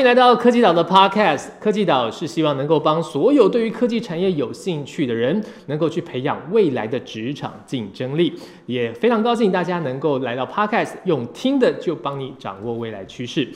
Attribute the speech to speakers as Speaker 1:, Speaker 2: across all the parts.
Speaker 1: 迎来到科技岛的 Podcast。科技岛是希望能够帮所有对于科技产业有兴趣的人，能够去培养未来的职场竞争力。也非常高兴大家能够来到 Podcast，用听的就帮你掌握未来趋势。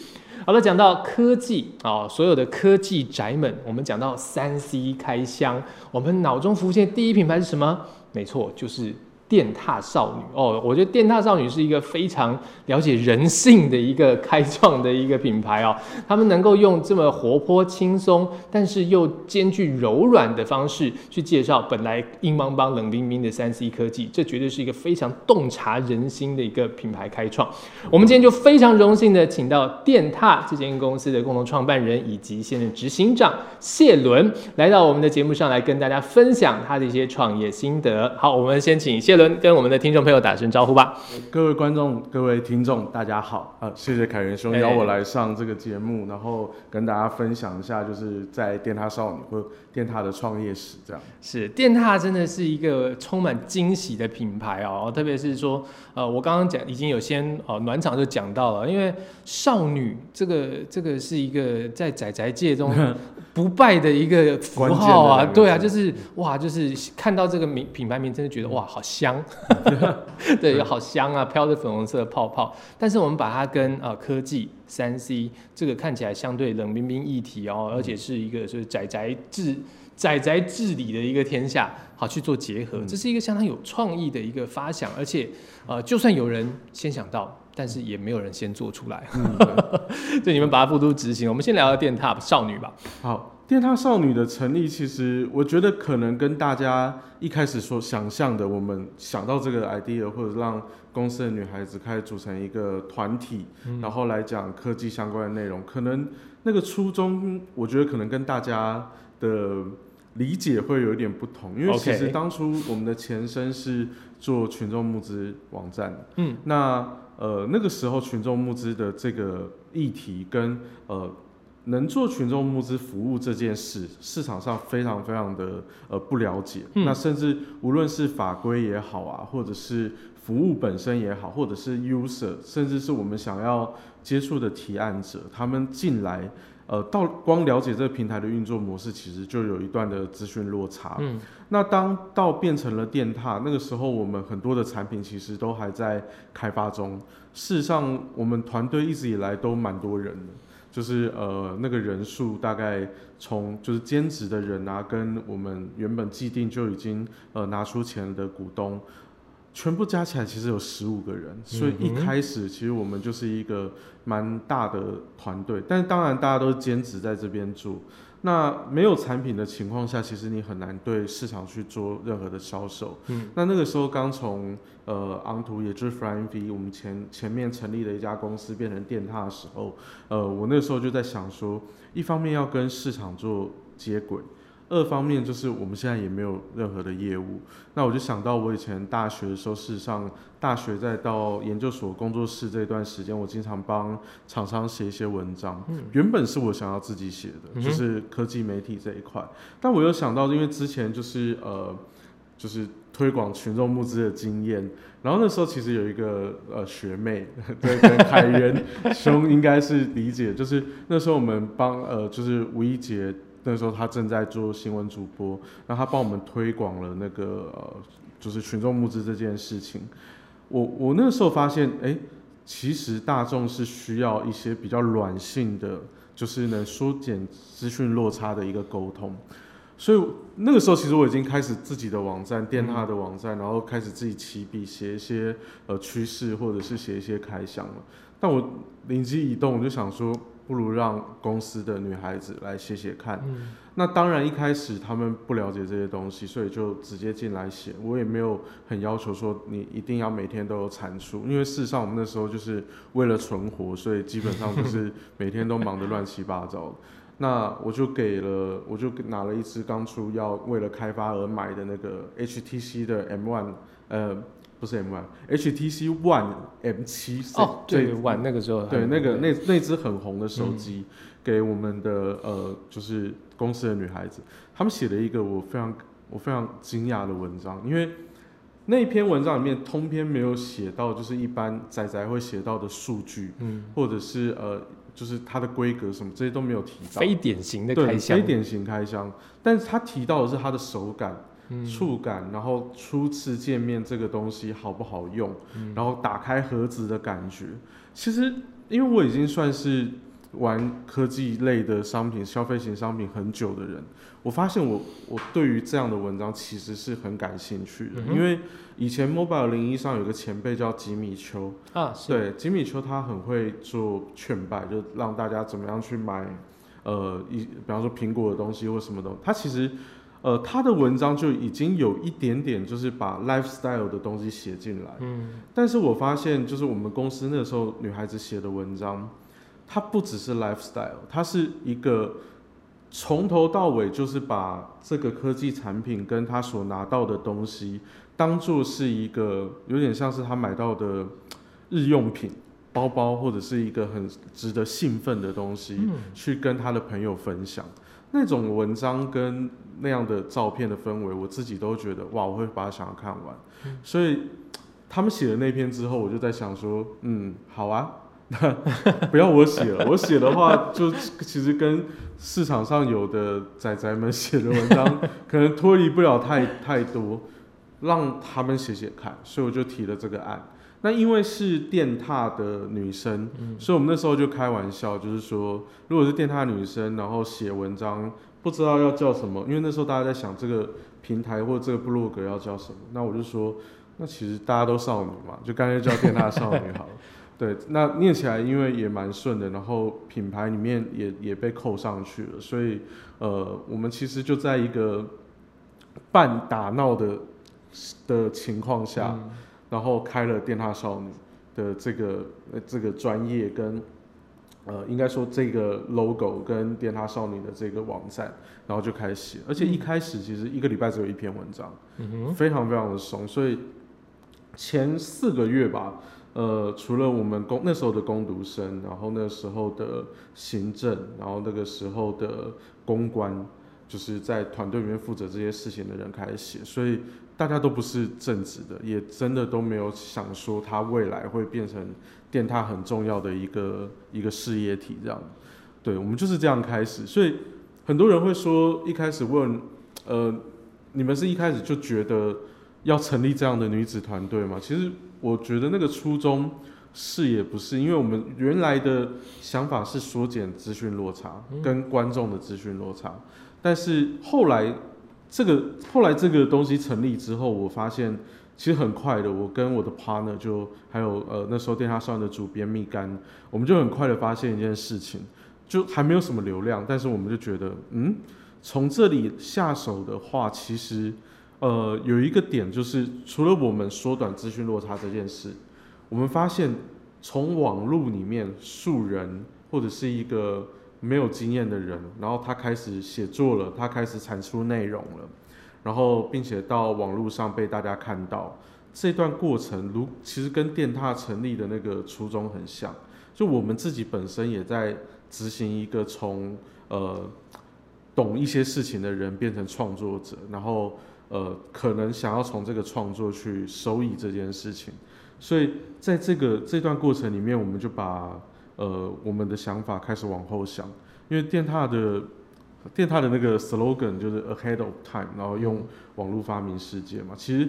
Speaker 1: 好了，讲到科技啊，所有的科技宅们，我们讲到三 C 开箱，我们脑中浮现第一品牌是什么？没错，就是。电踏少女哦，我觉得电踏少女是一个非常了解人性的一个开创的一个品牌哦。他们能够用这么活泼、轻松，但是又兼具柔软的方式去介绍本来硬邦邦、冷冰冰的三 C 科技，这绝对是一个非常洞察人心的一个品牌开创。我们今天就非常荣幸的请到电踏这间公司的共同创办人以及现任执行长谢伦来到我们的节目上来跟大家分享他的一些创业心得。好，我们先请谢。伦跟我们的听众朋友打声招呼吧。
Speaker 2: 各位观众、各位听众，大家好啊！谢谢凯源兄邀我来上这个节目，然后跟大家分享一下，就是在电塔少女或电塔的创业史这样。
Speaker 1: 是电塔真的是一个充满惊喜的品牌哦，特别是说，呃，我刚刚讲已经有先呃暖场就讲到了，因为少女这个这个是一个在宅宅界中 不败的一个符号啊，对啊，就是哇，就是看到这个名品牌名真的觉得哇，好香。香，对，好香啊！飘着粉红色的泡泡，但是我们把它跟呃科技三 C 这个看起来相对冷冰冰一体哦，而且是一个就是宅宅治宅宅治理的一个天下，好去做结合，这是一个相当有创意的一个发想，而且呃，就算有人先想到，但是也没有人先做出来，对，你们把它付诸执行。我们先聊聊电塔少女吧。
Speaker 2: 好。电塔少女的成立，其实我觉得可能跟大家一开始所想象的，我们想到这个 idea，或者让公司的女孩子开始组成一个团体，然后来讲科技相关的内容，可能那个初衷，我觉得可能跟大家的理解会有一点不同。因为其实当初我们的前身是做群众募资网站，嗯，那呃那个时候群众募资的这个议题跟呃。能做群众募资服务这件事，市场上非常非常的呃不了解。那甚至无论是法规也好啊，或者是服务本身也好，或者是 user，甚至是我们想要接触的提案者，他们进来，呃，到光了解这个平台的运作模式，其实就有一段的资讯落差。嗯。那当到变成了电塔，那个时候我们很多的产品其实都还在开发中。事实上，我们团队一直以来都蛮多人的。就是呃那个人数大概从就是兼职的人啊，跟我们原本既定就已经呃拿出钱的股东，全部加起来其实有十五个人，所以一开始其实我们就是一个蛮大的团队，但是当然大家都是兼职在这边做。那没有产品的情况下，其实你很难对市场去做任何的销售。嗯，那那个时候刚从呃昂图，也就是 Flying V，我们前前面成立的一家公司变成电踏的时候，呃，我那时候就在想说，一方面要跟市场做接轨。二方面就是我们现在也没有任何的业务，那我就想到我以前大学的时候，事实上大学再到研究所工作室这段时间，我经常帮厂商写一些文章。原本是我想要自己写的，就是科技媒体这一块，但我又想到，因为之前就是呃，就是推广群众募资的经验，然后那时候其实有一个呃学妹，对，海源兄应该是理解，就是那时候我们帮呃，就是吴一杰。那时候他正在做新闻主播，那他帮我们推广了那个呃，就是群众募资这件事情。我我那个时候发现，哎，其实大众是需要一些比较软性的，就是能缩减资讯落差的一个沟通。所以那个时候，其实我已经开始自己的网站，电塔的网站，然后开始自己起笔写一些呃趋势，或者是写一些开箱了。但我灵机一动，我就想说。不如让公司的女孩子来写写看。那当然一开始他们不了解这些东西，所以就直接进来写。我也没有很要求说你一定要每天都有产出，因为事实上我们那时候就是为了存活，所以基本上就是每天都忙得乱七八糟。那我就给了，我就拿了一支刚出要为了开发而买的那个 HTC 的 M1，呃。不是 M One，HTC One M 七
Speaker 1: 哦，对，One 那个时候，
Speaker 2: 对那个那那只很红的手机，给我们的呃，就是公司的女孩子，他们写了一个我非常我非常惊讶的文章，因为那篇文章里面通篇没有写到，就是一般仔仔会写到的数据，
Speaker 1: 嗯，
Speaker 2: 或者是呃，就是它的规格什么这些都没有提到。
Speaker 1: 非典型的
Speaker 2: 对，
Speaker 1: 开箱。
Speaker 2: 非，典型开箱，但是他提到的是它的手感、
Speaker 1: 嗯。
Speaker 2: 触感，然后初次见面这个东西好不好用，
Speaker 1: 嗯。
Speaker 2: 然后打开盒子的感觉。其实，因为我已经算是玩科技类的商品、消费型商品很久的人，我发现我我对于这样的文章其实是很感兴趣的，
Speaker 1: 嗯
Speaker 2: 因为以前 Mobile 零一上有个前辈叫吉米丘，
Speaker 1: 啊，
Speaker 2: 对，吉米丘他很会做劝败，就让大家怎么样去买，呃，一比方说苹果的东西或什么东西，他其实，呃，他的文章就已经有一点点就是把 lifestyle 的东西写进来，
Speaker 1: 嗯
Speaker 2: 但是我发现就是我们公司那时候女孩子写的文章，它不只是 lifestyle，它是一个从头到尾就是把这个科技产品跟他所拿到的东西当做是一个有点像是他买到的日用品。包包或者是一个很值得兴奋的东西，
Speaker 1: 嗯
Speaker 2: 去跟他的朋友分享，那种文章跟那样的照片的氛围，我自己都觉得哇，我会把它想要看完。
Speaker 1: 嗯
Speaker 2: 所以他们写了那篇之后，我就在想说，嗯，好啊，那 不要我写了，我写的话就其实跟市场上有的仔仔们写的文章可能脱离不了太太多，让他们写写看，所以我就提了这个案。那因为是电踏的女生，
Speaker 1: 嗯
Speaker 2: 所以我们那时候就开玩笑，就是说，如果是电踏女生，然后写文章，不知道要叫什么，因为那时候大家在想这个平台或这个部落格要叫什么，那我就说，那其实大家都少女嘛，就干脆叫电踏少女好了。对，那念起来因为也蛮顺的，然后品牌里面也也被扣上去了，所以呃，我们其实就在一个半打闹的的情况下，
Speaker 1: 嗯
Speaker 2: 然后开了电塔少女的这个呃这个专业跟呃应该说这个 logo 跟电塔少女的这个网站，然后就开始写，而且一开始其实一个礼拜只有一篇文章，
Speaker 1: 嗯哼，
Speaker 2: 非常非常的松，所以前四个月吧，呃，除了我们工那时候的工读生，然后那时候的行政，然后那个时候的公关，就是在团队里面负责这些事情的人开始写，所以大家都不是正直的，也真的都没有想说他未来会变成电踏很重要的一个一个事业体这样。对，我们就是这样开始，所以很多人会说，一开始问，呃，你们是一开始就觉得要成立这样的女子团队吗？其实我觉得那个初衷是也不是，因为我们原来的想法是缩减资讯落差
Speaker 1: 嗯
Speaker 2: 跟观众的资讯落差，但是后来这个后来这个东西成立之后，我发现其实很快的，我跟我的 partner 就还有呃那时候电塔上的主编蜜柑，我们就很快的发现一件事情，就还没有什么流量，但是我们就觉得嗯。从这里下手的话，其实，呃，有一个点就是，除了我们缩短资讯落差这件事，我们发现从网络里面素人或者是一个没有经验的人，然后他开始写作了，他开始产出内容了，然后并且到网络上被大家看到，这段过程如其实跟电踏成立的那个初衷很像，就我们自己本身也在执行一个从呃。懂一些事情的人变成创作者，然后呃，可能想要从这个创作去收益这件事情，所以在这个这段过程里面，我们就把呃我们的想法开始往后想，因为电踏的电踏的那个 slogan 就是 ahead of time，然后用网络发明世界嘛。其实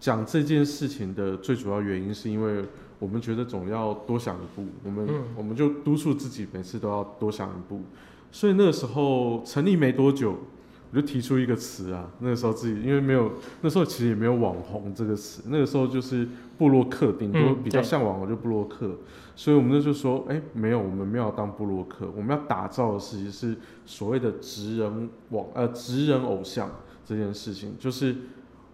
Speaker 2: 讲这件事情的最主要原因，是因为我们觉得总要多想一步，我们、
Speaker 1: 嗯
Speaker 2: 我们就督促自己每次都要多想一步。所以那个时候成立没多久，我就提出一个词啊。那个时候自己因为没有，那时候其实也没有网红这个词，那个时候就是布洛克，顶多
Speaker 1: 嗯
Speaker 2: 比较
Speaker 1: 对
Speaker 2: 向往的就布洛克。所以我们那就说，哎、没有，我们没有当布洛克，我们要打造的事情是所谓的职人网呃职人偶像这件事情，就是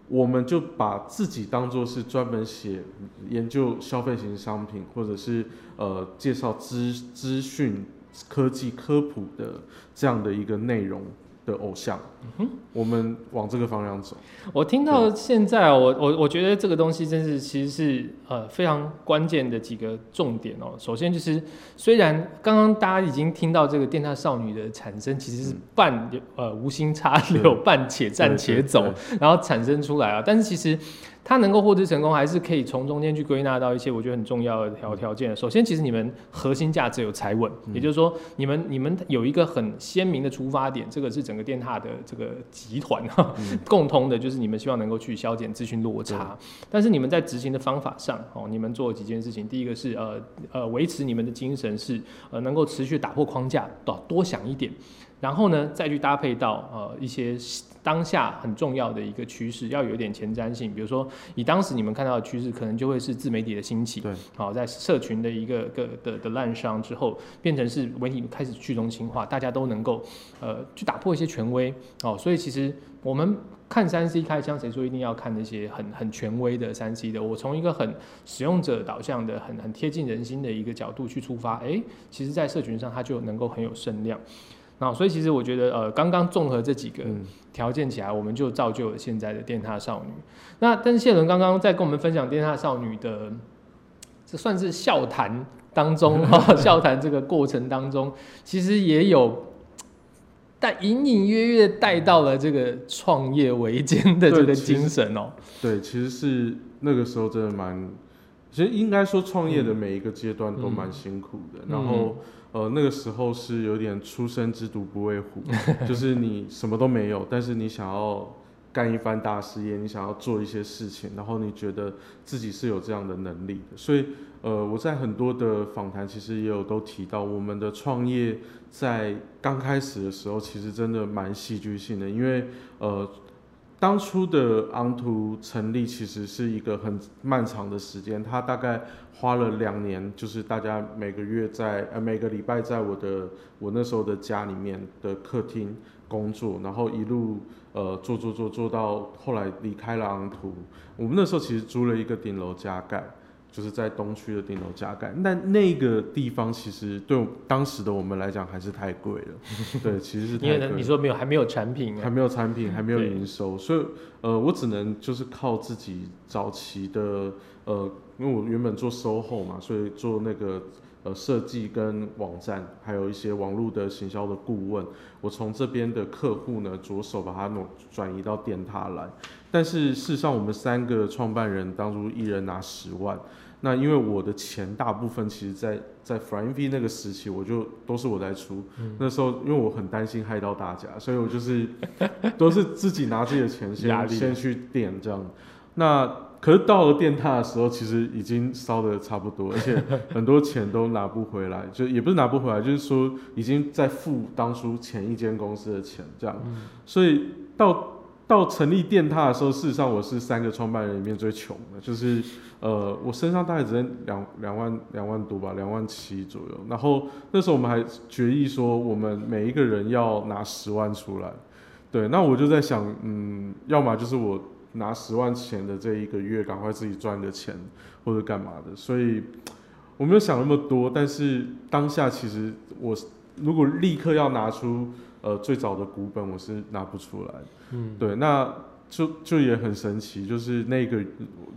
Speaker 2: 我们就把自己当做是专门写研究消费型商品，或者是呃介绍资资讯科技科普的这样的一个内容的偶像，
Speaker 1: 嗯
Speaker 2: 我们往这个方向走。
Speaker 1: 我听到现在哦，我我我觉得这个东西真是其实是呃非常关键的几个重点哦。首先就是，虽然刚刚大家已经听到这个电踏少女的产生其实是半、呃无心插柳，半且战且走，然后产生出来啊，但是其实它能够获得成功，还是可以从中间去归纳到一些我觉得很重要的条条件。首先，其实你们核心价值有踩稳，也就是说，你们你们有一个很鲜明的出发点，这个是整个电塔的这个集团哈、共通的，就是你们希望能够去消减资讯落差。但是你们在执行的方法上，哦，你们做了几件事情，第一个是呃呃维持你们的精神是呃能够持续打破框架，多多想一点。然后呢，再去搭配到呃一些当下很重要的一个趋势，要有一点前瞻性。比如说，以当时你们看到的趋势，可能就会是自媒体的兴起，
Speaker 2: 对，
Speaker 1: 好，在社群的一个个的的滥觞之后，变成是媒体开始去中心化，大家都能够呃去打破一些权威，哦，所以其实我们看三 C 开箱，谁说一定要看那些很很权威的三 C 的？我从一个很使用者导向的、很很贴近人心的一个角度去出发，诶，其实在社群上它就能够很有声量。那所以其实我觉得，呃，刚刚综合这几个
Speaker 2: 嗯
Speaker 1: 条件起来，我们就造就了现在的电塔少女。那但是谢伦刚刚在跟我们分享电塔少女的，这算是笑谈当中 哈，笑谈这个过程当中，其实也有带隐隐约约带到了这个创业维艰的这个精神哦、
Speaker 2: 对，其实是那个时候真的蛮，其实应该说创业的每一个阶段都蛮辛苦的。
Speaker 1: 嗯
Speaker 2: 然后呃那个时候是有点初生之犊不畏虎，就是你什么都没有，但是你想要干一番大事业，你想要做一些事情，然后你觉得自己是有这样的能力的。所以呃我在很多的访谈其实也有都提到，我们的创业在刚开始的时候其实真的蛮戏剧性的，因为呃。当初的昂图成立其实是一个很漫长的时间，他大概花了两年，就是大家每个月在呃每个礼拜在我的我那时候的家里面的客厅工作，然后一路呃做做做做到后来离开了昂图。我们那时候其实租了一个顶楼加盖，就是在东区的顶楼加盖，但那个地方其实对我当时的我们来讲还是太贵了，对，其实是太
Speaker 1: 因为。呢你说没有还没有产品啊，
Speaker 2: 还没有产品，还没有
Speaker 1: 对
Speaker 2: 营收，所以呃，我只能就是靠自己早期的呃，因为我原本做 SOHO 嘛，所以做那个呃设计跟网站，还有一些网络的行销的顾问，我从这边的客户呢着手把它挪转移到电塔来。但是事实上，我们三个创办人当初一人拿十万。那因为我的钱大部分其实在，在 f r i v 那个时期，我就都是我在出。
Speaker 1: 嗯
Speaker 2: 那时候因为我很担心害到大家，所以我就是都是自己拿自己的钱先先去垫这样。那可是到了电塔的时候，其实已经烧的差不多，而且很多钱都拿不回来，就也不是拿不回来，就是说已经在付当初前一间公司的钱这样。所以到到成立电踏的时候，事实上我是三个创办人里面最穷的，就是呃，我身上大概只剩两两万两万多吧，两万七左右。然后那时候我们还决议说，我们每一个人要拿十万出来。对，那我就在想，嗯，要么就是我拿十万钱的这一个月，赶快自己赚的钱，或者干嘛的。所以我没有想那么多，但是当下其实我如果立刻要拿出呃最早的股本，我是拿不出来。
Speaker 1: 嗯，
Speaker 2: 对，那就就也很神奇，就是那个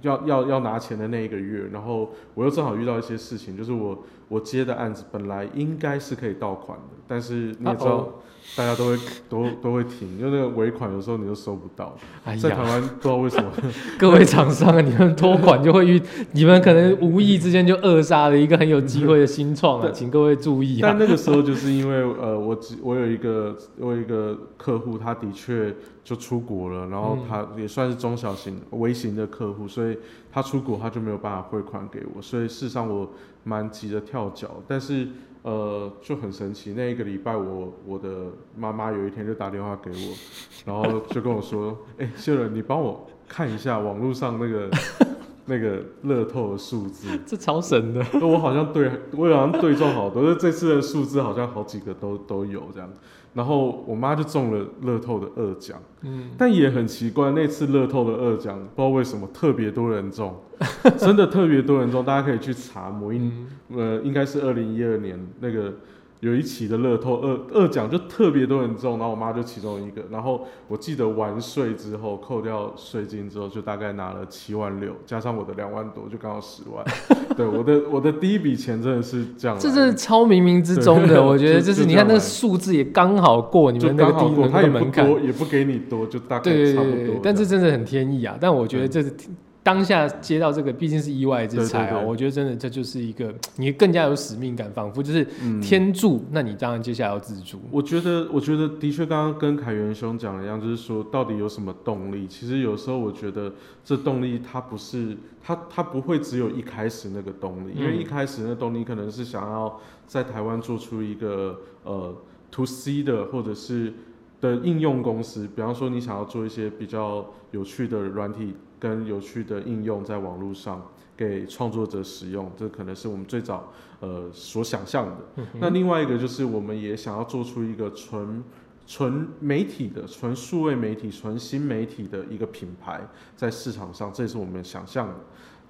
Speaker 2: 要要要拿钱的那一个月，然后我又正好遇到一些事情，就是我我接的案子本来应该是可以到款的，但是你也知道
Speaker 1: 哦，
Speaker 2: 大家都会都都会停，因为那个尾款有时候你都收不到，在台湾不知道为什么，
Speaker 1: 各位厂商啊，你们拖款就会遇，你们可能无意之间就扼杀了一个很有机会的新创啊，请各位注意啊。
Speaker 2: 但那个时候就是因为呃，我只我有一个我有一个客户，他的确就出国了，然后
Speaker 1: 嗯
Speaker 2: 他也算是中小型微型的客户，所以他出国他就没有办法汇款给我，所以事实上我蛮急着跳脚，但是呃就很神奇，那一个礼拜我我的妈妈有一天就打电话给我，然后就跟我说，哎、谢伦，你帮我看一下网络上那个 那个乐透的数字。
Speaker 1: 这超神的，
Speaker 2: 那我好像对，我好像对中好多，就这次的数字好像好几个都都有这样。然后我妈就中了乐透的二奖，
Speaker 1: 嗯，
Speaker 2: 但也很奇怪，那次乐透的二奖不知道为什么特别多人中，真的特别多人中，大家可以去查某一
Speaker 1: 嗯。
Speaker 2: 呃，应该是二零一二年那个有一期的乐透二二奖就特别多人中，然后我妈就其中一个，然后我记得完税之后扣掉税金之后，就大概拿了七万六，加上我的两万多，就刚好十万。对，我的我的第一笔钱真的是这样
Speaker 1: 这是超冥冥之中的，我觉得
Speaker 2: 就
Speaker 1: 就是你看那个数字也刚好过你
Speaker 2: 就
Speaker 1: 们那个第一轮
Speaker 2: 他也不
Speaker 1: 那个门槛。
Speaker 2: 多，也不给你多，就大概差不多
Speaker 1: 对对对，但这真的很天意啊！但我觉得这是当下接到这个毕竟是意外之财哦，
Speaker 2: 对对对
Speaker 1: 我觉得真的这就是一个 你更加有使命感，仿佛就是
Speaker 2: 嗯
Speaker 1: 天助，那你当然接下来要自助。
Speaker 2: 我觉得，我觉得的确，刚刚跟凯源兄讲的一样，就是说，到底有什么动力？其实有时候我觉得，这动力它不是，它它不会只有一开始那个动力，因为
Speaker 1: 嗯
Speaker 2: 一开始那个动力可能是想要在台湾做出一个呃 to C 的或者是的应用公司，比方说你想要做一些比较有趣的软体跟有趣的应用在网络上给创作者使用，这可能是我们最早呃所想象的。
Speaker 1: 嗯
Speaker 2: 那另外一个就是，我们也想要做出一个纯纯媒体的、纯数位媒体、纯新媒体的一个品牌，在市场上，这也是我们想象的。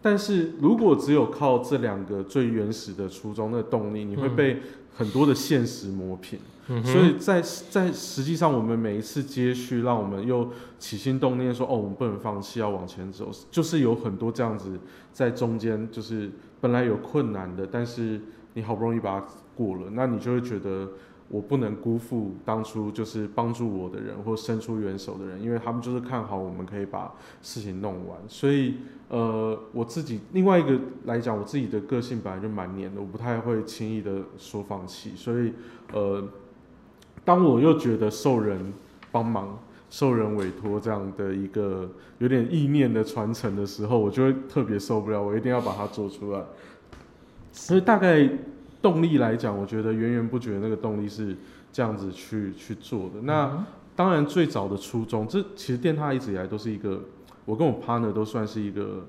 Speaker 2: 但是如果只有靠这两个最原始的初衷的动力，你会
Speaker 1: 嗯
Speaker 2: 被很多的现实磨平。
Speaker 1: 嗯
Speaker 2: 所以在在实际上，我们每一次接续，让我们又起心动念说，哦，我们不能放弃，要往前走，就是有很多这样子在中间，就是本来有困难的，但是你好不容易把它过了，那你就会觉得我不能辜负当初就是帮助我的人或伸出援手的人，因为他们就是看好我们可以把事情弄完，所以呃，我自己另外一个来讲，我自己的个性本来就蛮黏的，我不太会轻易的说放弃，所以呃。当我又觉得受人帮忙、受人委托这样的一个有点意念的传承的时候，我就会特别受不了，我一定要把它做出来。所以大概动力来讲，我觉得源源不绝的那个动力是这样子去去做的。那当然最早的初衷，这其实电塔一直以来都是一个，我跟我 partner 都算是一个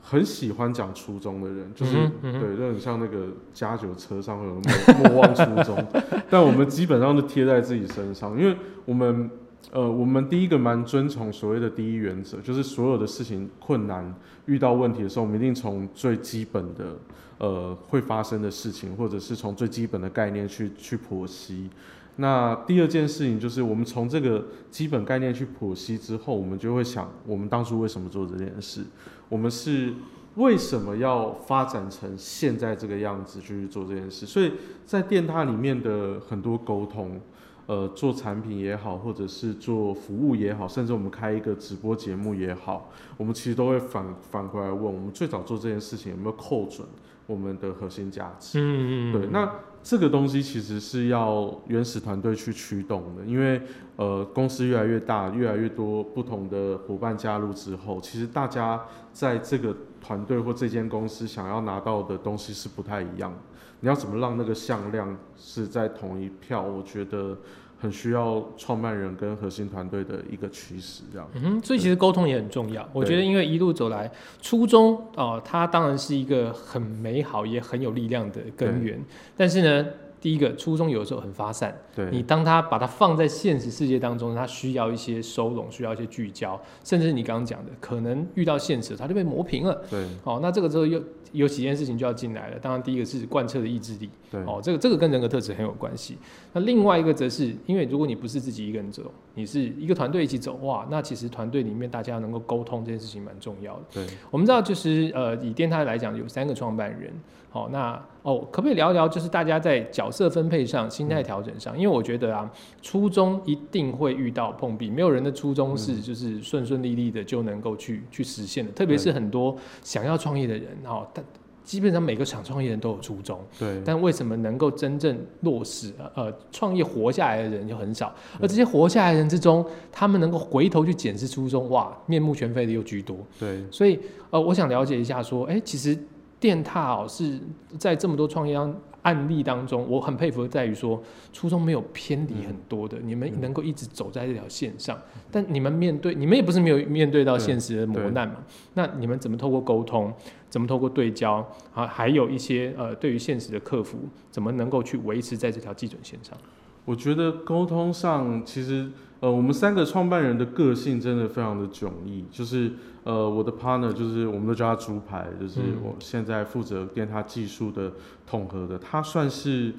Speaker 2: 很喜欢讲初衷的人，就是、
Speaker 1: 嗯嗯
Speaker 2: 对，就很像那个加酒车上会有莫莫忘初衷，但我们基本上都贴在自己身上，因为我们呃，我们第一个蛮遵从所谓的第一原则，就是所有的事情困难遇到问题的时候，我们一定从最基本的呃会发生的事情，或者是从最基本的概念去去剖析。那第二件事情就是，我们从这个基本概念去剖析之后，我们就会想，我们当初为什么做这件事？我们是为什么要发展成现在这个样子去做这件事？所以在电塔里面的很多沟通，呃，做产品也好，或者是做服务也好，甚至我们开一个直播节目也好，我们其实都会反反过来问，我们最早做这件事情有没有扣准我们的核心价值？
Speaker 1: 嗯嗯，
Speaker 2: 对，那这个东西其实是要原始团队去驱动的，因为呃公司越来越大，越来越多不同的伙伴加入之后，其实大家在这个团队或这间公司想要拿到的东西是不太一样。你要怎么让那个向量是在同一票？我觉得很需要创办人跟核心团队的一个驱使，这样。
Speaker 1: 嗯哼，所以其实沟通也很重要。我觉得，因为一路走来，初衷哦、它当然是一个很美好也很有力量的根源。但是呢，第一个初衷有的时候很发散，
Speaker 2: 对，
Speaker 1: 你当他把它放在现实世界当中，他需要一些收拢，需要一些聚焦，甚至你刚刚讲的，可能遇到现实，他就被磨平了。
Speaker 2: 对，
Speaker 1: 哦，那这个时候又有几件事情就要进来了。当然，第一个是贯彻的意志力。
Speaker 2: 对，
Speaker 1: 哦，这个这个跟人格特质很有关系。那另外一个则是因为如果你不是自己一个人走，你是一个团队一起走，哇，那其实团队里面大家能够沟通这件事情蛮重要的。
Speaker 2: 对，
Speaker 1: 我们知道就是呃，以电台来讲有三个创办人，好、那哦，可不可以聊一聊就是大家在角色分配上、心态调整上？因为我觉得啊，初衷一定会遇到碰壁，没有人的初衷是就是顺顺利利的就能够去去实现的，特别是很多想要创业的人，哦，他基本上每个想创业的人都有初衷。
Speaker 2: 对，
Speaker 1: 但为什么能够真正落实呃创业活下来的人就很少，而这些活下来的人之中，他们能够回头去检视初衷，哇，面目全非的又居多。
Speaker 2: 对，
Speaker 1: 所以呃，我想了解一下，说，哎、其实电踏哦是在这么多创业案案例当中，我很佩服的在于说，初衷没有偏离很多的，你们
Speaker 2: 嗯。
Speaker 1: 能够一直走在这条线上，但你们面对你们也不是没有面对到现实的磨难嘛，那你们怎么透过沟通，怎么透过对焦啊，还有一些呃对于现实的克服，怎么能够去维持在这条基准线上？
Speaker 2: 我觉得沟通上，其实呃，我们三个创办人的个性真的非常的迥异。就是呃，我的 partner 就是我们都叫他猪排，就是
Speaker 1: 嗯
Speaker 2: 我现在负责跟他技术的统合的，他算是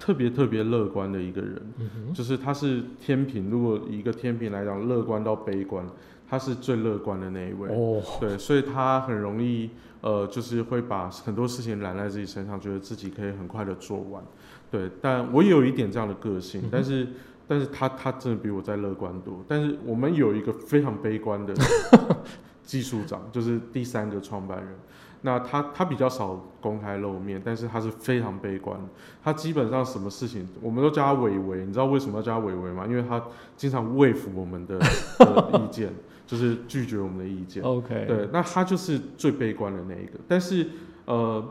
Speaker 2: 特别特别乐观的一个人。
Speaker 1: 嗯
Speaker 2: 就是他是天平，如果以一个天平来讲，乐观到悲观，他是最乐观的那一位。
Speaker 1: 哦，
Speaker 2: 对，所以他很容易呃，就是会把很多事情揽在自己身上，觉得自己可以很快的做完。对，但我也有一点这样的个性，但是但是他他真的比我再乐观多。但是我们有一个非常悲观的 技术长，就是第三个创办人。那他他比较少公开露面，但是他是非常悲观。他基本上什么事情，我们都叫他伟伟。你知道为什么要叫他伟伟吗？因为他经常畏服我们的 的意见，就是拒绝我们的意见。
Speaker 1: OK，
Speaker 2: 对，那他就是最悲观的那一个。但是呃，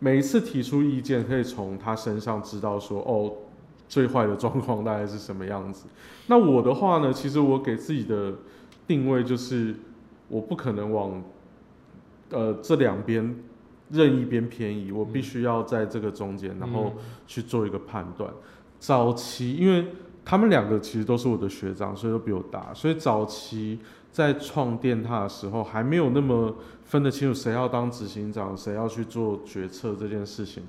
Speaker 2: 每一次提出意见，可以从他身上知道说，哦，最坏的状况大概是什么样子。那我的话呢，其实我给自己的定位就是，我不可能往呃这两边任意边偏移，我必须要在这个中间，然后去做一个判断。早期，因为他们两个其实都是我的学长，所以都比我大，所以早期在创电塔的时候，还没有那么分得清楚谁要当执行长，谁要去做决策这件事情。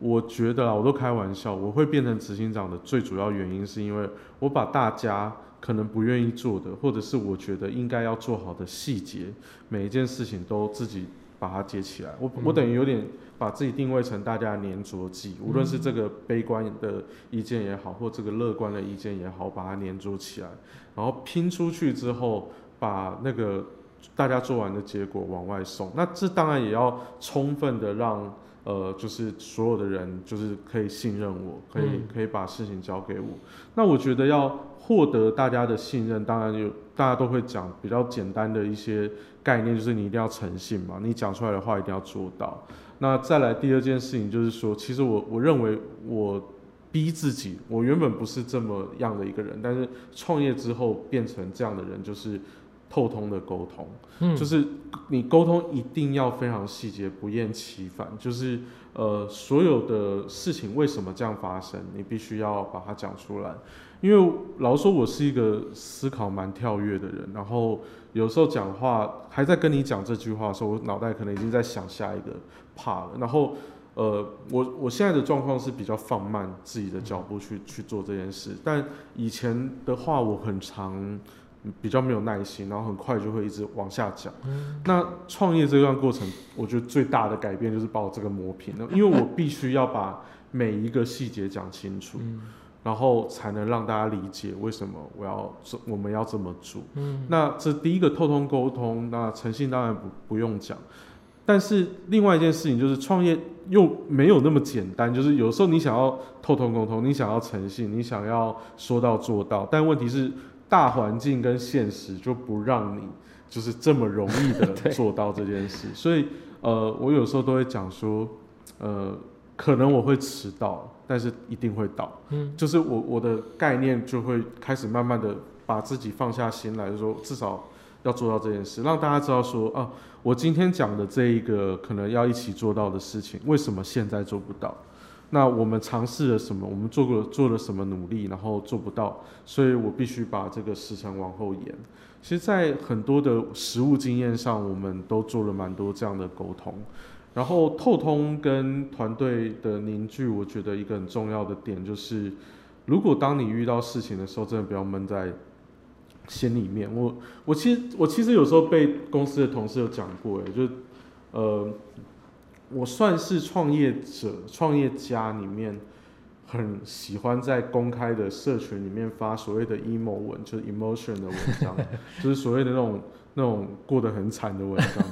Speaker 2: 我觉得啊，我都开玩笑，我会变成执行长的最主要原因，是因为我把大家可能不愿意做的，或者是我觉得应该要做好的细节，每一件事情都自己把它接起来。我我等于有点把自己定位成大家的粘着剂，无论是这个悲观的意见也好，或这个乐观的意见也好，把它粘着起来，然后拼出去之后，把那个大家做完的结果往外送。那这当然也要充分的让。呃，就是所有的人就是可以信任我，可以
Speaker 1: 嗯
Speaker 2: 可以把事情交给我。那我觉得要获得大家的信任，当然有大家都会讲比较简单的一些概念，就是你一定要诚信嘛，你讲出来的话一定要做到。那再来第二件事情就是说，其实我我认为我逼自己，我原本不是这么样的一个人，但是创业之后变成这样的人，就是透通的沟通。
Speaker 1: 嗯，
Speaker 2: 就是你沟通一定要非常细节，不厌其烦。就是呃，所有的事情为什么这样发生，你必须要把它讲出来。因为老实说，我是一个思考蛮跳跃的人，然后有时候讲话还在跟你讲这句话的时候，我脑袋可能已经在想下一个 part 了。然后呃，我我现在的状况是比较放慢自己的脚步去去做这件事，但以前的话，我很常。比较没有耐心，然后很快就会一直往下讲。那创业这段过程，我觉得最大的改变就是把我这个磨平。了，因为我必须要把每一个细节讲清楚，
Speaker 1: 嗯。
Speaker 2: 然后才能让大家理解为什么我要这我们要这么做。
Speaker 1: 嗯。
Speaker 2: 那这第一个透通沟通，那诚信当然不不用讲，但是另外一件事情就是创业又没有那么简单，就是有时候你想要透通沟通，你想要诚信，你想要说到做到，但问题是大环境跟现实就不让你就是这么容易的 做到这件事，所以呃，我有时候都会讲说，呃，可能我会迟到，但是一定会到。
Speaker 1: 嗯
Speaker 2: 就是我我的概念就会开始慢慢的把自己放下心来，就说至少要做到这件事，让大家知道说啊，我今天讲的这一个可能要一起做到的事情，为什么现在做不到？那我们尝试了什么？我们做过做了什么努力，然后做不到，所以我必须把这个时程往后延。其实，在很多的实务经验上，我们都做了蛮多这样的沟通。然后透通跟团队的凝聚，我觉得一个很重要的点就是，如果当你遇到事情的时候，真的不要闷在心里面。我我其实我其实有时候被公司的同事有讲过，哎，就呃，我算是创业者、创业家里面很喜欢在公开的社群里面发所谓的 emo 文，就是 emotion 的文章，就是所谓的那种那种过得很惨的文章。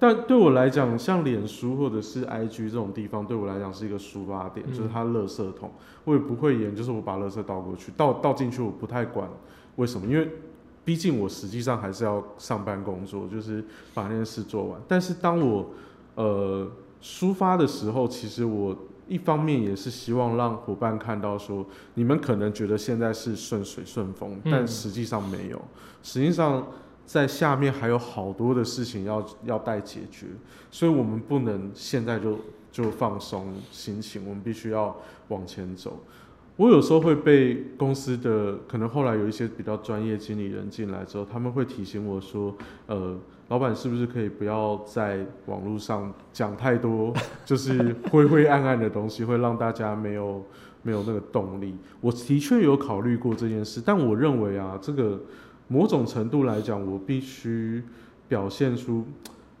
Speaker 2: 但对我来讲，像脸书或者是 IG 这种地方，对我来讲是一个抒发点，
Speaker 1: 嗯
Speaker 2: 就是它垃圾桶，我也不会演，就是我把垃圾倒过去，倒倒进去，我不太管为什么，因为毕竟我实际上还是要上班工作，就是把那件事做完。但是当我呃抒发的时候，其实我一方面也是希望让伙伴看到说，你们可能觉得现在是顺水顺风，但
Speaker 1: 嗯
Speaker 2: 实际上没有，实际上在下面还有好多的事情要要待解决，所以我们不能现在就就放松心情，我们必须要往前走。我有时候会被公司的可能后来有一些比较专业经理人进来之后，他们会提醒我说，呃，老板是不是可以不要在网络上讲太多 就是灰灰暗暗的东西，会让大家没有没有那个动力。我的确有考虑过这件事，但我认为啊，这个某种程度来讲，我必须表现出。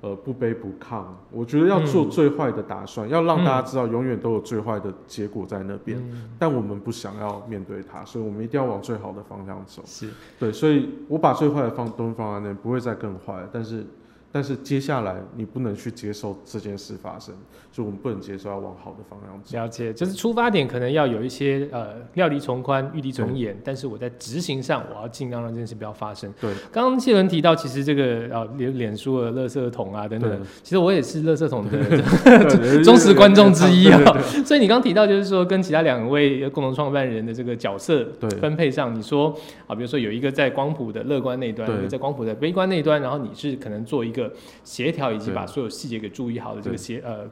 Speaker 2: 呃，不卑不亢，我觉得要做
Speaker 1: 嗯
Speaker 2: 最坏的打算，要让大家知道永远都有最坏的结果在那边。
Speaker 1: 嗯
Speaker 2: 但我们不想要面对它，所以我们一定要往最好的方向走。
Speaker 1: 是
Speaker 2: 对，所以我把最坏的放都放在那，不会再更坏。但是但是接下来你不能去接受这件事发生，就我们不能接受要往好的方向走。
Speaker 1: 了解，就是出发点可能要有一些呃料敌从宽，御敌从严，但是我在执行上，我要尽量让这件事不要发生。
Speaker 2: 对，
Speaker 1: 刚刚谢伦提到，其实这个呃脸脸书的垃圾桶啊等等，其实我也是垃圾桶的 忠实观众之一啊。所以你刚提到就是说，跟其他两位共同创办人的这个角色分配上，你说啊，比如说有一个在光谱的乐观那一端，一个在光谱的悲观那一端，然后你是可能做一个。个协调以及把所有细节给注意好的这个协呃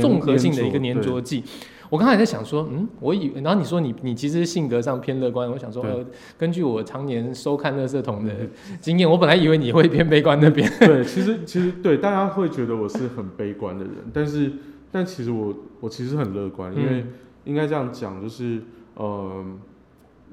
Speaker 1: 综合性的一个粘着剂。我刚才在想说，嗯，我以然后你说你你其实性格上偏乐观，我想说，呃，根据我常年收看乐色桶的经验，我本来以为你会偏悲观那边。
Speaker 2: 对，其实其实对大家会觉得我是很悲观的人，但是但其实我我其实很乐观，因为应该这样讲，就是呃，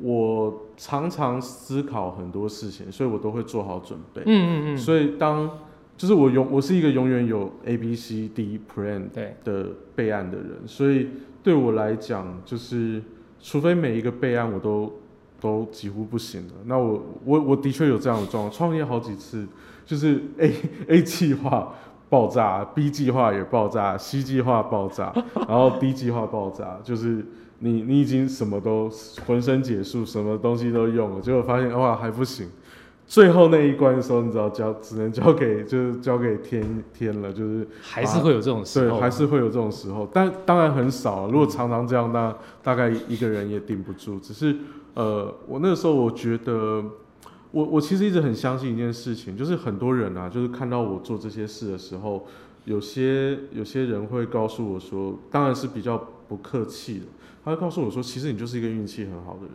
Speaker 2: 我常常思考很多事情，所以我都会做好准备。嗯嗯嗯。所以当就是我永我是一个永远有 A B C D plan 的备案的人，所以对我来讲，就是除非每一个备案我都都几乎不行了，那我我我的确有这样的状况，创业好几次，就是 A A 计划爆炸，B 计划也爆炸，C 计划爆炸，然后 D 计划爆炸，就是你你已经什么都浑身解数，什么东西都用了，结果发现哇还不行。最后那一关的时候，你知道交只能交给就是交给天天了，就是
Speaker 1: 还是会有这种时
Speaker 2: 候，对，还是会有这种时候，但当然很少。如果常常这样，那大概一个人也顶不住。只是呃，我那个时候我觉得，我我其实一直很相信一件事情，就是很多人啊，就是看到我做这些事的时候，有些有些人会告诉我说，当然是比较不客气的，他会告诉我说，其实你就是一个运气很好的人。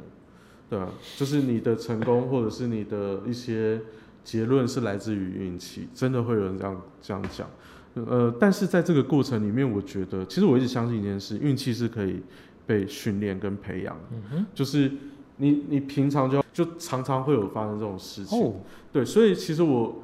Speaker 2: 对啊，就是你的成功，或者是你的一些结论是来自于运气，真的会有人这样这样讲。呃，但是在这个过程里面，我觉得其实我一直相信一件事，运气是可以被训练跟培养。嗯哼，就是你你平常就就常常会有发生这种事情。哦，对，所以其实我。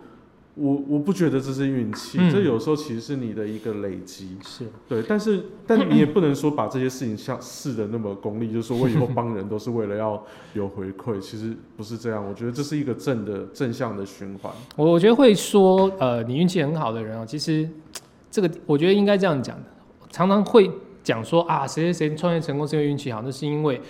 Speaker 2: 我我不觉得这是运气，这有时候其实是你的一个累积，
Speaker 1: 是
Speaker 2: 对，但是但你也不能说把这些事情像试的那么功利，就是说我以后帮人都是为了要有回馈，其实不是这样。我觉得这是一个正的正向的循环。
Speaker 1: 我我觉得会说，呃，你运气很好的人啊，其实这个我觉得应该这样讲的，常常会讲说啊，谁谁谁创业成功是因为运气好，那是因为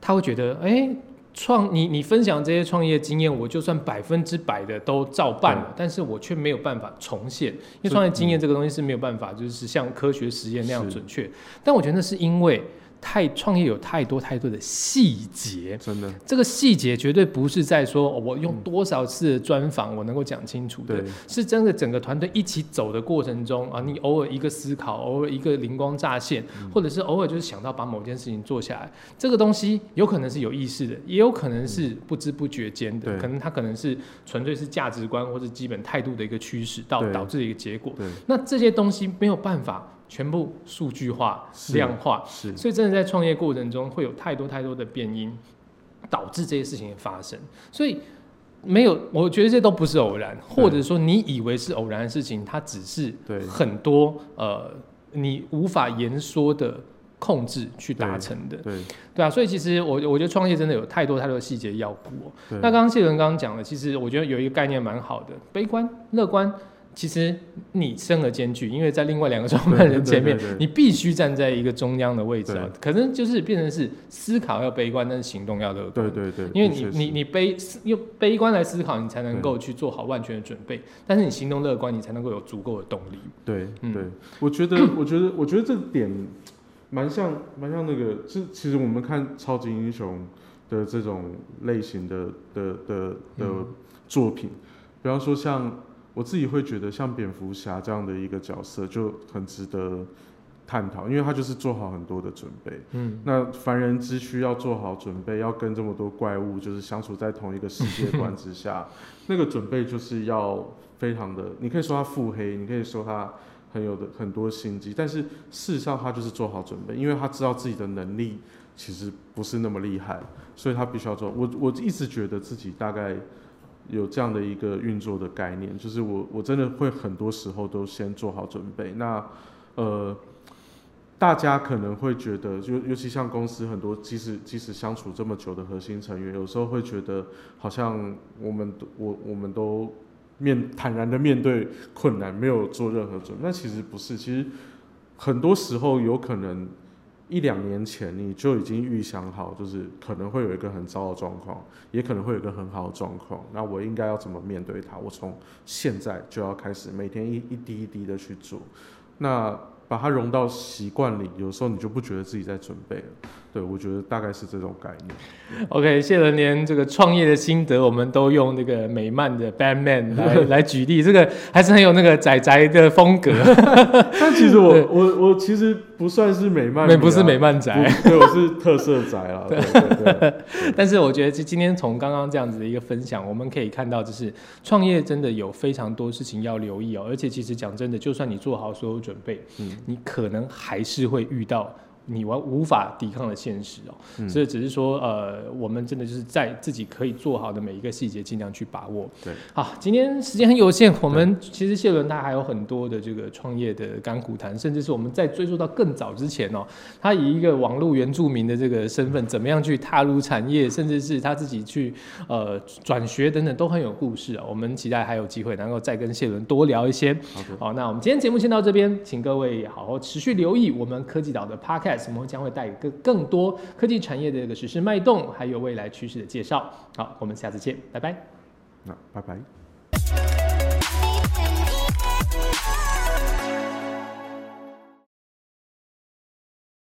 Speaker 1: 他会觉得，哎。创你你分享这些创业经验，我就算百分之百的都照办了，但是我却没有办法重现，因为创业经验这个东西是没有办法，就是像科学实验那样准确。但我觉得那是因为。太创业有太多太多的细节，
Speaker 2: 真的，
Speaker 1: 这个细节绝对不是在说我用多少次的专访我能够讲清楚的，是真的整个团队一起走的过程中啊，你偶尔一个思考，偶尔一个灵光乍现，或者是偶尔就是想到把某件事情做下来，这个东西有可能是有意识的，也有可能是不知不觉间的，可能它可能是纯粹是价值观或者基本态度的一个趋势导导致的一个结果。那这些东西没有办法。全部数据化、量化，
Speaker 2: 是，
Speaker 1: 所以真的在创业过程中会有太多太多的变因，导致这些事情的发生。所以没有，我觉得这都不是偶然，或者说你以为是偶然的事情，它只是很多呃你无法言说的控制去达成的。
Speaker 2: 对
Speaker 1: 对啊，所以其实我我觉得创业真的有太多太多的细节要顾。那刚刚谢伦刚刚讲的，其实我觉得有一个概念蛮好的，悲观、乐观。其实你生而兼具，因为在另外两个创办人前面，你必须站在一个中央的位置啊。可能就是变成是思考要悲观，但是行动要乐
Speaker 2: 观。对对对。
Speaker 1: 因为你你你悲用悲观来思考，你才能够去做好万全的准备。但是你行动乐观，你才能够有足够的动力。
Speaker 2: 对对，我觉得 我觉得我觉得这点蛮像蛮像那个，是其实我们看超级英雄的这种类型的的的的作品，比方说像。我自己会觉得，像蝙蝠侠这样的一个角色就很值得探讨，因为他就是做好很多的准备。嗯，那凡人之需要做好准备，要跟这么多怪物就是相处在同一个世界 观之下，那个准备就是要非常的。你可以说他腹黑，你可以说他很有的很多心机，但是事实上他就是做好准备，因为他知道自己的能力其实不是那么厉害，所以他必须要做。我我一直觉得自己大概。有这样的一个运作的概念，就是我我真的会很多时候都先做好准备。那呃，大家可能会觉得，就尤其像公司很多，即使即使相处这么久的核心成员，有时候会觉得好像我们我我们都面坦然的面对困难，没有做任何准备。那其实不是，其实很多时候有可能一两年前你就已经预想好，就是可能会有一个很糟的状况，也可能会有一个很好的状况。那我应该要怎么面对它？我从现在就要开始每天一一滴一滴的去做。那把它融到习惯里，有时候你就不觉得自己在准备了。对，我觉得大概是这种概念。
Speaker 1: OK，谢伦连这个创业的心得，我们都用那个美漫的 Batman 来 来举例，这个还是很有那个仔仔的风格。
Speaker 2: 但其实我我我其实不算是美漫，
Speaker 1: 不是美漫宅，
Speaker 2: 对，我是特色宅啊。对对对。
Speaker 1: 但是我觉得，今今天从刚刚这样子的一个分享，我们可以看到，就是创业真的有非常多事情要留意哦。而且其实讲真的，就算你做好所有准备，嗯，你可能还是会遇到。你完无法抵抗的现实哦，所以只是说，呃，我们真的就是在自己可以做好的每一个细节，尽量去把握。
Speaker 2: 对，
Speaker 1: 好，今天时间很有限，我们其实谢伦他还有很多的这个创业的甘苦谈，甚至是我们在追溯到更早之前哦，他以一个网络原住民的这个身份，怎么样去踏入产业，甚至是他自己去呃转学等等，都很有故事啊。我们期待还有机会能够再跟谢伦多聊一些。好，那我们今天节目先到这边，请各位好好持续留意我们科技岛的 Podcast。我们将会带更更多科技产业的一个实时脉动，还有未来趋势的介绍。好，我们下次见，拜拜。
Speaker 2: 那拜拜。